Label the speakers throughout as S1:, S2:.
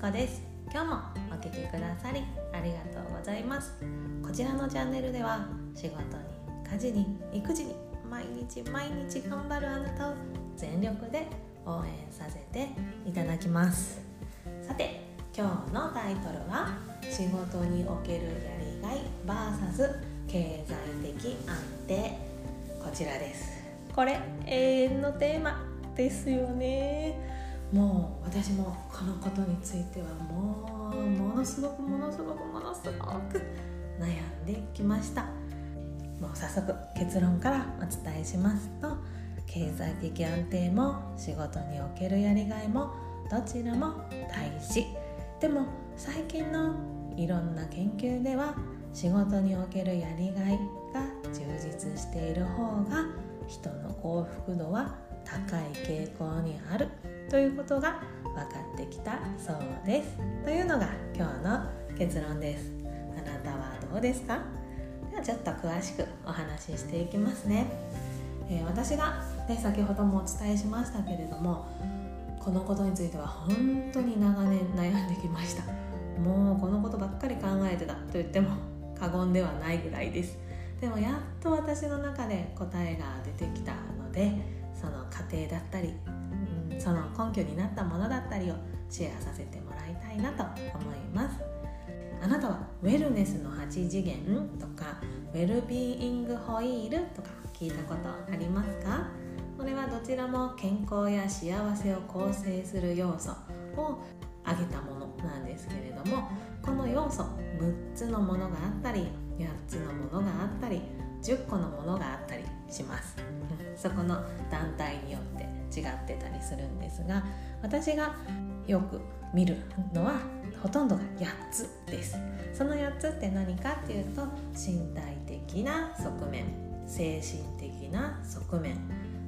S1: 子です。今日もお聴きくださりありがとうございます。こちらのチャンネルでは仕事に家事に育児に毎日毎日頑張るあなたを全力で応援させていただきます。さて今日のタイトルは仕事におけるやりがい VS 経済的安定。こちらです。これ永遠のテーマですよね。もう私もこのことについてはもうものすごくものすごくものすごく悩んできました。もう早速結論からお伝えします。と経済的安定も仕事におけるやりがいもどちらも大事。でも最近のいろんな研究では仕事におけるやりがいが充実している方が人の幸福度は高い傾向にある。ということが分かってきたそうです。というのが今日の結論です。あなたはどうですか？ではちょっと詳しくお話ししていきますね、えー、私が、ね、先ほどもお伝えしましたけれどもこのことについては本当に長年悩んできました。もうこのことばっかり考えてたと言っても過言ではないぐらいです。でもやっと私の中で答えが出てきたのでその過程だったりその根拠になったものだったりをシェアさせてもらいたいなと思います。あなたはウェルネスの8次元とかウェルビーイングホイールとか聞いたことありますか？これはどちらも健康や幸せを構成する要素を挙げたものなんですけれどもこの要素6つのものがあったり8つのものがあったり10個のものがあったりします。そこの団体によって違ってたりするんですが私がよく見るのはほとんどが8つです。その8つって何かっていうと身体的な側面精神的な側面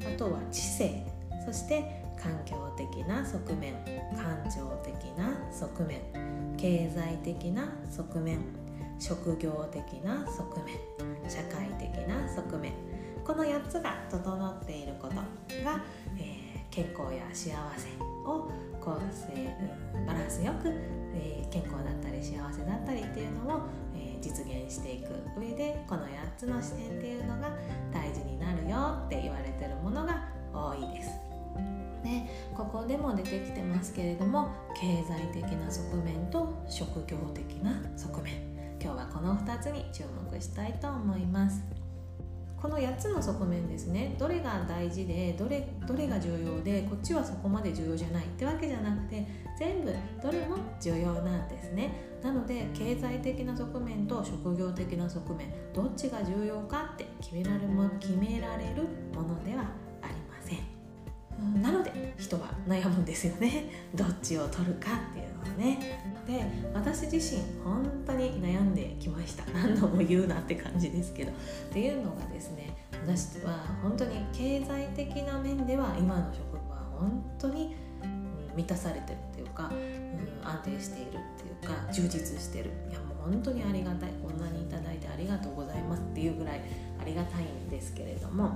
S1: あとは知性そして環境的な側面感情的な側面経済的な側面職業的な側面社会的な側面。この4つが整っていることが、え、健康や幸せを構成バランスよく、えー、健康だったり幸せだったりっていうのを、えー、実現していく上でこの8つの視点っていうのが大事になるよって言われてるものが多いです。でここでも出てきてますけれども経済的な側面と職業的な側面今日はこの2つに注目したいと思います。この8つの側面ですね。どれが大事でどれどれが重要でこっちはそこまで重要じゃないってわけじゃなくて全部どれも重要なんですね。なので経済的な側面と職業的な側面どっちが重要かって決められも決められるものではありません。なので人は悩むんですよね。どっちを取るかっていうのをね。で私自身本当に悩んできました。何度も言うなって感じですけど。っていうのがですね私は本当に経済的な面では今の職場は本当に、満たされてるっていうか、うん、安定しているっていうか充実してる。いやもう本当にありがたい。こんなにいいてありがとうございますっていうぐらいありがたいんですけれども。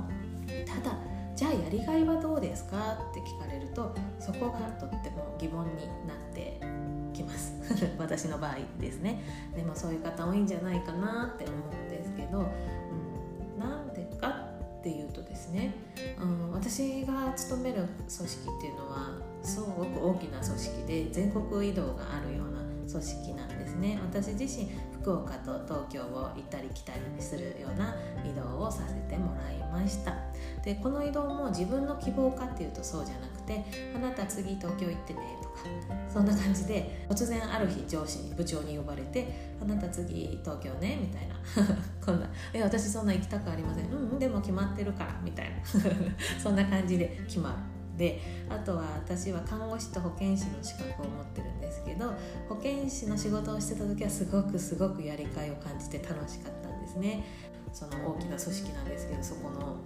S1: ただじゃあやりがいはどうですかって聞かれるとそこがとっても疑問になって 私の場合ですね。でもそういう方多いんじゃないかなって思うんですけど、うん、なんでかっていうとですね、うん、私が勤める組織っていうのはすごく大きな組織で全国移動があるような組織なんですね。私自身福岡と東京を行ったり来たりするような移動をさせてもらいました。でこの移動も自分の希望かっていうとそうじゃなくてあなた次東京行ってねとかそんな感じで突然ある日上司に部長に呼ばれてあなた次東京ね？みたいな。こんなえ私そんな行きたくありません。うんでも決まってるからみたいな。そんな感じで決まる。であとは私は看護師と保健師の資格を持ってるんですけど保健師の仕事をしてた時はすごくすごくやりがいを感じて楽しかったんですね。その大きな組織なんですけどそこの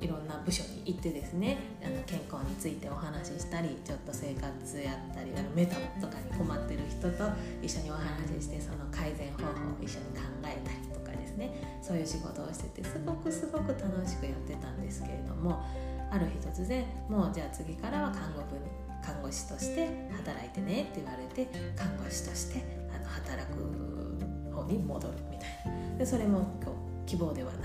S1: いろんな部署に行ってですねあの健康についてお話ししたりちょっと生活やったりあのメタボとかに困ってる人と一緒にお話ししてその改善方法を一緒に考えたりとかですね。そういう仕事をしててすごくすごく楽しくやってたんですけれどもある日突然もうじゃあ次からは看護部看護師として働いてねって言われて看護師としてあの働く方に戻るみたいな。でそれも希望ではなく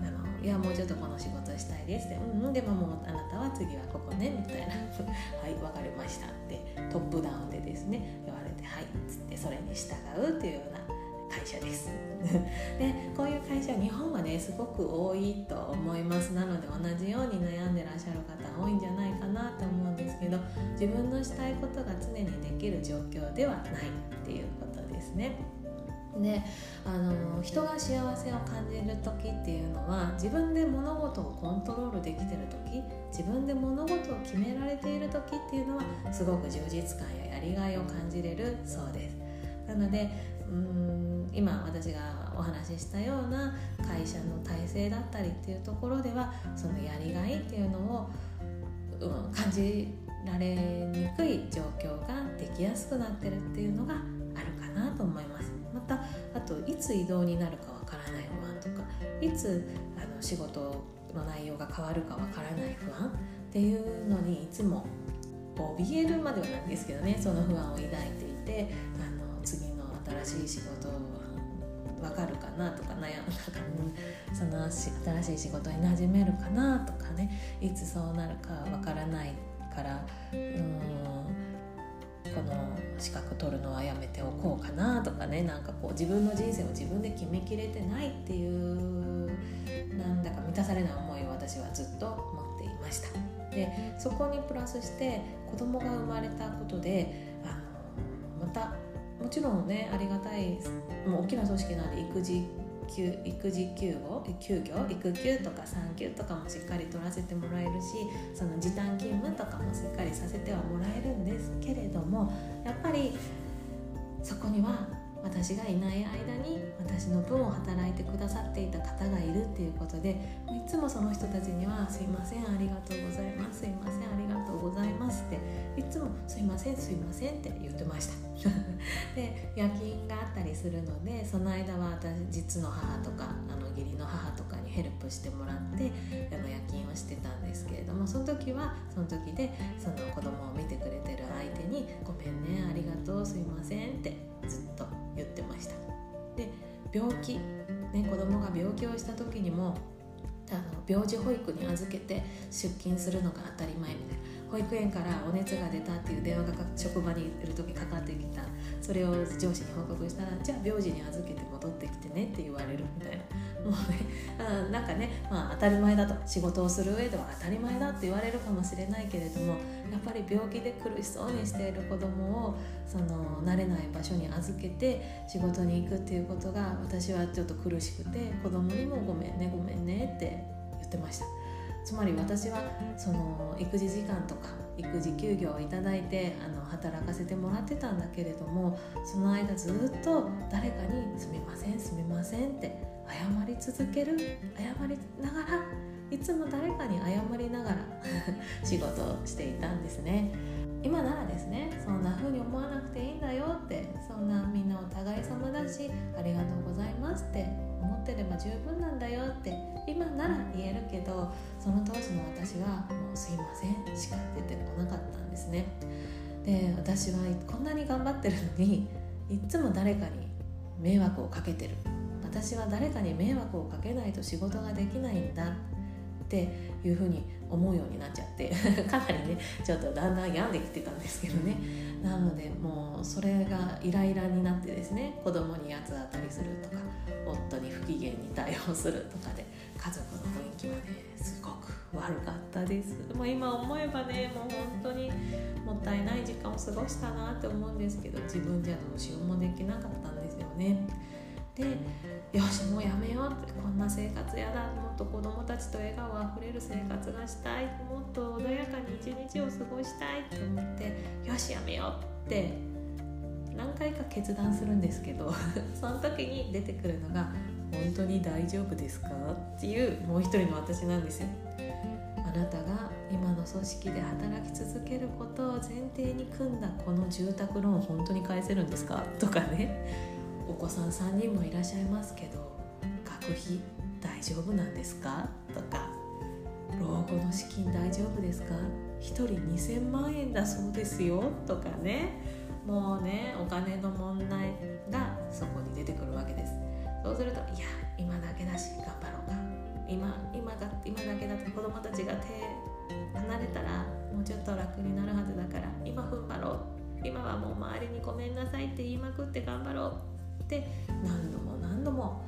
S1: あのいやもうちょっとこの仕事したいですってうんうんでももうあなたは次はここねみたいな。はい分かりました。ってトップダウンでですね言われてはいっつってそれに従うというような。会社です。でこういう会社日本はねすごく多いと思います。なので同じように悩んでらっしゃる方多いんじゃないかなと思うんですけど自分のしたいことが常にできる状況ではないっていうことですね。であの人が幸せを感じる時っていうのは自分で物事をコントロールできてる時自分で物事を決められている時っていうのはすごく充実感ややりがいを感じれるそうです。なのでうん今私がお話ししたような会社の体制だったりっていうところではそのやりがいっていうのを、うん、感じられにくい状況ができやすくなってるっていうのがあるかなと思います。またあといつ移動になるかわからない不安とかいつあの仕事の内容が変わるかわからない不安っていうのにいつも怯えるまではないんですけどね。その不安を抱いていてあの次の新しい仕事わかるかなとか悩んだか、その新しい仕事に馴染めるかなとかね。いつそうなるかわからないからうんこの資格取るのはやめておこうかなとかね。なんかこう自分の人生を自分で決めきれてないっていうなんだか満たされない思いを私はずっと持っていました。でそこにプラスして子供が生まれたことであのまたもちろんねありがたいもう大きな組織なんで育児休育児休業休業育休とか産休とかもしっかり取らせてもらえるしその時短勤務とかもしっかりさせてはもらえるんですけれどもやっぱりそこには私がいない間に私の分を働いてくださっていた方がいるっていうことでいつもその人たちには「すいませんありがとうございますすいませんありがとうございます」っていつも「すいませんすいません」って言ってました。で夜勤があったりするのでその間は私実の母とかあの義理の母とかにヘルプしてもらってあの夜勤をしてたんですけれどもその時はその時でその子供を見てくれてる相手に「ごめんねありがとうすいません」ってずっと言ってました。で病気、ね、子供が病気をした時にもあの病児保育に預けて出勤するのが当たり前みたいな。保育園からお熱が出たっていう電話が職場にいる時かかってきたそれを上司に報告したらじゃあ病児に預けて戻ってきてねって言われるみたいなもうねあなんかね、まあ、当たり前だと仕事をする上では当たり前だって言われるかもしれないけれどもやっぱり病気で苦しそうにしている子供をその慣れない場所に預けて仕事に行くっていうことが私はちょっと苦しくて子供にも「ごめんねごめんね」って言ってました。つまり私はその育児時間とか育児休業をいただいてあの働かせてもらってたんだけれどもその間ずっと誰かに「すみませんすみません」って謝り続ける謝りながらいつも誰かに謝りながら 仕事をしていたんですね。今ならですねそんな風に思わなくていいんだよってそんなみんなお互い様だしありがとうございますってってれば十分なんだよって今なら言えるけどその当時の私はもうすいませんしか出てこなかったんですね。で私はこんなに頑張ってるのにいつも誰かに迷惑をかけてる。私は誰かに迷惑をかけないと仕事ができないんだ。っていうふうに思うようになっちゃって かなりねちょっとだんだん病んできてたんですけどね。なのでもうそれがイライラになってですね子供に八つ当たりするとか夫に不機嫌に対応するとかで家族の雰囲気はねすごく悪かったです。もう今思えばねもう本当にもったいない時間を過ごしたなって思うんですけど自分じゃどうしようもできなかったんですよね。でよしもうやめようってこんな生活やだもっと子供たちと笑顔あふれる生活がしたいもっと穏やかに一日を過ごしたいと思ってよしやめようって何回か決断するんですけど その時に出てくるのが「本当に大丈夫ですか?」っていうもう一人の私なんですよ。あなたが今の組織で働き続けることを前提に組んだこの住宅ローン本当に返せるんですかとかねお子さん3人もいらっしゃいますけど学費大丈夫なんですか？とか老後の資金大丈夫ですか？1人2000万円だそうですよ？とかね。もうねお金の問題がそこに出てくるわけです。そうするといや今だけだし頑張ろうか。今今が今だけだと子供たちが手離れたらもうちょっと楽になるはずだから今踏ん張ろう。今はもう周りにごめんなさいって言いまくって頑張ろう。って何度も何度も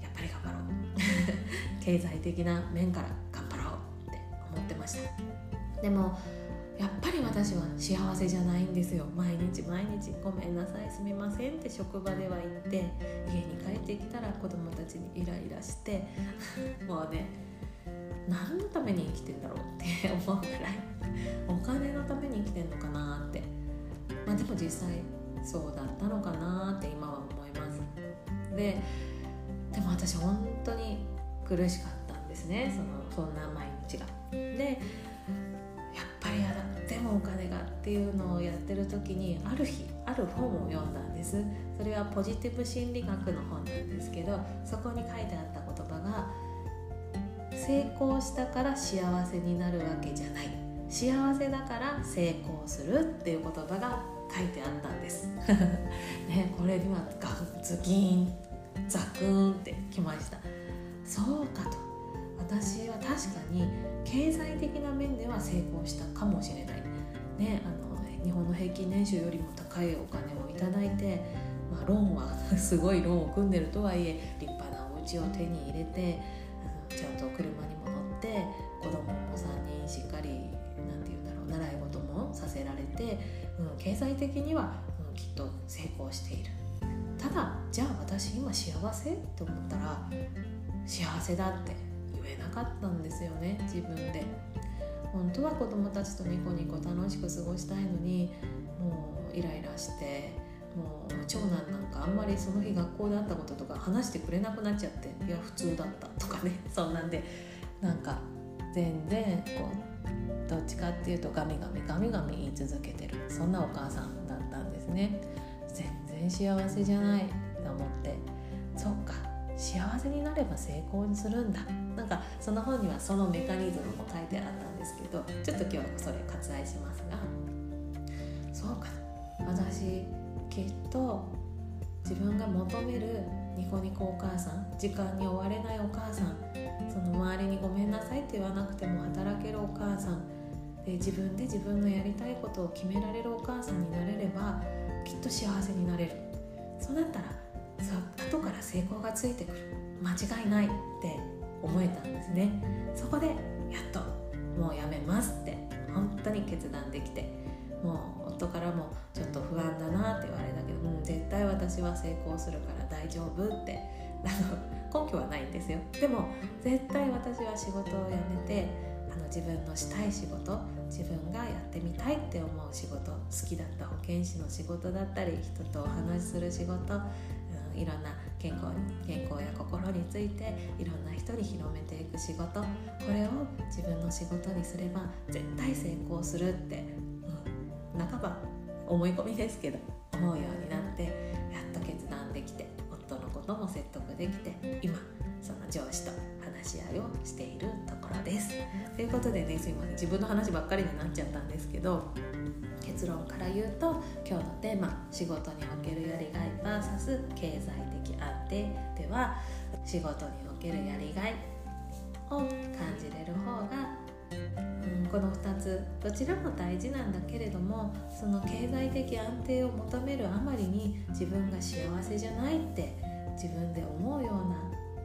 S1: やっぱり頑張ろう。経済的な面から頑張ろうって思ってました。でもやっぱり私は幸せじゃないんですよ。毎日毎日「ごめんなさいすみません」って職場では言って家に帰ってきたら子供たちにイライラして もうね何のために生きてんだろうって思うくらいお金のために生きてんのかなって。まあでも実際そうだったのかなって今はででも私本当に苦しかったんですねそのそんな毎日が。でやっぱり嫌だでもお金がっていうのをやってる時にある日ある本を読んだんです。それはポジティブ心理学の本なんですけどそこに書いてあった言葉が成功したから幸せになるわけじゃない。幸せだから成功するっていう言葉が書いてあったんです。ねこれにはガズキーンザクーンってきました。そうかと。私は確かに経済的な面では成功したかもしれない、ね、あの日本の平均年収よりも高いお金をいただいて、まあ、ローンはすごいローンを組んでるとはいえ立派なお家を手に入れてちゃんと車にも乗って子供も3人しっかり何て言うんだろう習い事もさせられて、うん、経済的には、うん、きっと成功している。じゃあ私今幸せ？って思ったら幸せだって言えなかったんですよね自分で。本当は子供たちとニコニコ楽しく過ごしたいのにもうイライラしてもう長男なんかあんまりその日学校であったこととか話してくれなくなっちゃっていや普通だったとかね そんなんで。なんか全然こうどっちかっていうとガミガミガミガミ言い続けてるそんなお母さんだったんですね。全然幸せじゃない。思ってそっか幸せになれば成功にするんだ。なんかその本にはそのメカニズムも書いてあったんですけどちょっと今日はそれ割愛しますが。そうか。私きっと自分が求めるニコニコお母さん時間に追われないお母さんその周りにごめんなさいって言わなくても働けるお母さんで自分で自分のやりたいことを決められるお母さんになれればきっと幸せになれる。そうなったらそう後から成功がついてくる。間違いないって思えたんですね。そこでやっともうやめますって本当に決断できてもう夫からもちょっと不安だなって言われたけども、う、絶対私は成功するから大丈夫ってあの根拠はないんですよ。でも絶対私は仕事を辞めてあの自分のしたい仕事自分がやってみたいって思う仕事好きだった保健師の仕事だったり人とお話しする仕事いろんな健康に健康や心についていろんな人に広めていく仕事これを自分の仕事にすれば絶対成功するって、うん、半ば思い込みですけど思うようになってやっと決断できて夫のことも説得できて今その上司と話し合いをしているところです。ということでねすいません自分の話ばっかりになっちゃったんですけど結論から言うと今日のテーマ「仕事におけるやりがい VS 経済的安定」では仕事におけるやりがいを感じれる方が、うん、この2つどちらも大事なんだけれどもその経済的安定を求めるあまりに自分が幸せじゃないって自分で思うような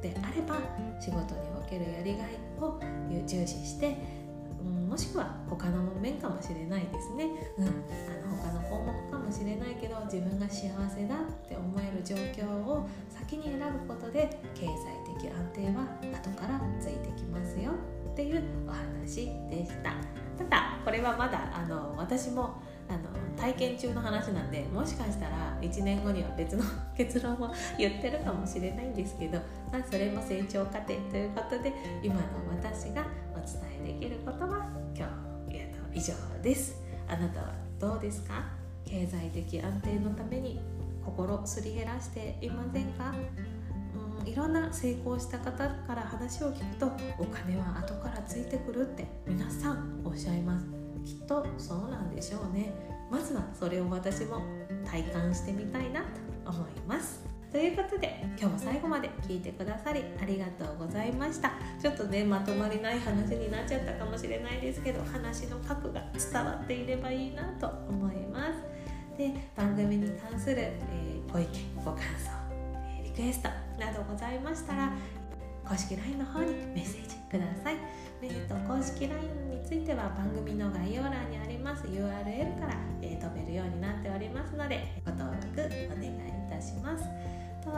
S1: であれば仕事におけるやりがいを重視してもしくは他の面かもしれないですね、うん、あの他の項目かもしれないけど自分が幸せだって思える状況を先に選ぶことで経済的安定は後からついてきますよっていうお話でした。ただこれはまだあの私もあの体験中の話なんでもしかしたら1年後には別の結論を言ってるかもしれないんですけど、まあ、それも成長過程ということで今の私がお伝えできることは今日、えー、と以上です。あなたはどうですか？経済的安定のために心すり減らしていませんか？うんいろんな成功した方から話を聞くとお金は後からついてくるって皆さんおっしゃいます。きっとそうなんでしょうね。まずはそれを私も体感してみたいなと思います。ということで今日も最後まで聞いてくださりありがとうございました。ちょっとねまとまりない話になっちゃったかもしれないですけど話の核が伝わっていればいいなと思います。で番組に関する、えー、ご意見ご感想、リクエストなどございましたら公式 LINE の方にメッセージください、えーと、公式 LINE については番組の概要欄にあります URL から、えー、飛べるようになっておりますのでご登録お願いします。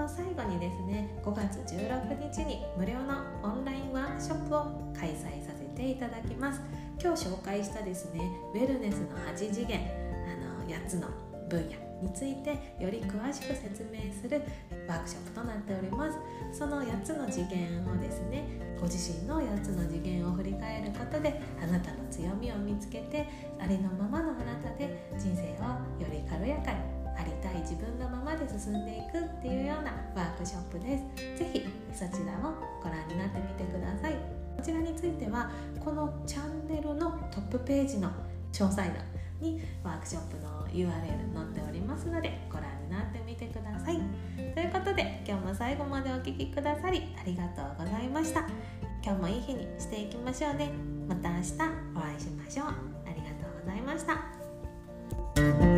S1: と最後にですね5月16日に無料のオンラインワークショップを開催させていただきます。今日紹介したですねウェルネスの8次元あの8つの分野についてより詳しく説明するワークショップとなっております。その8つの次元をですねご自身の8つの次元を振り返ることであなたの強みを見つけてありのままのあなたで人生をより軽やかにありたい自分のままで進んでいくっていうようなワークショップです。是非そちらをご覧になってみてください。こちらについてはこのチャンネルのトップページの詳細欄にワークショップの URL 載っておりますのでご覧になってみてください。ということで今日も最後までお聴きくださりありがとうございました。今日もいい日にしていきましょうね。また明日お会いしましょう。ありがとうございました。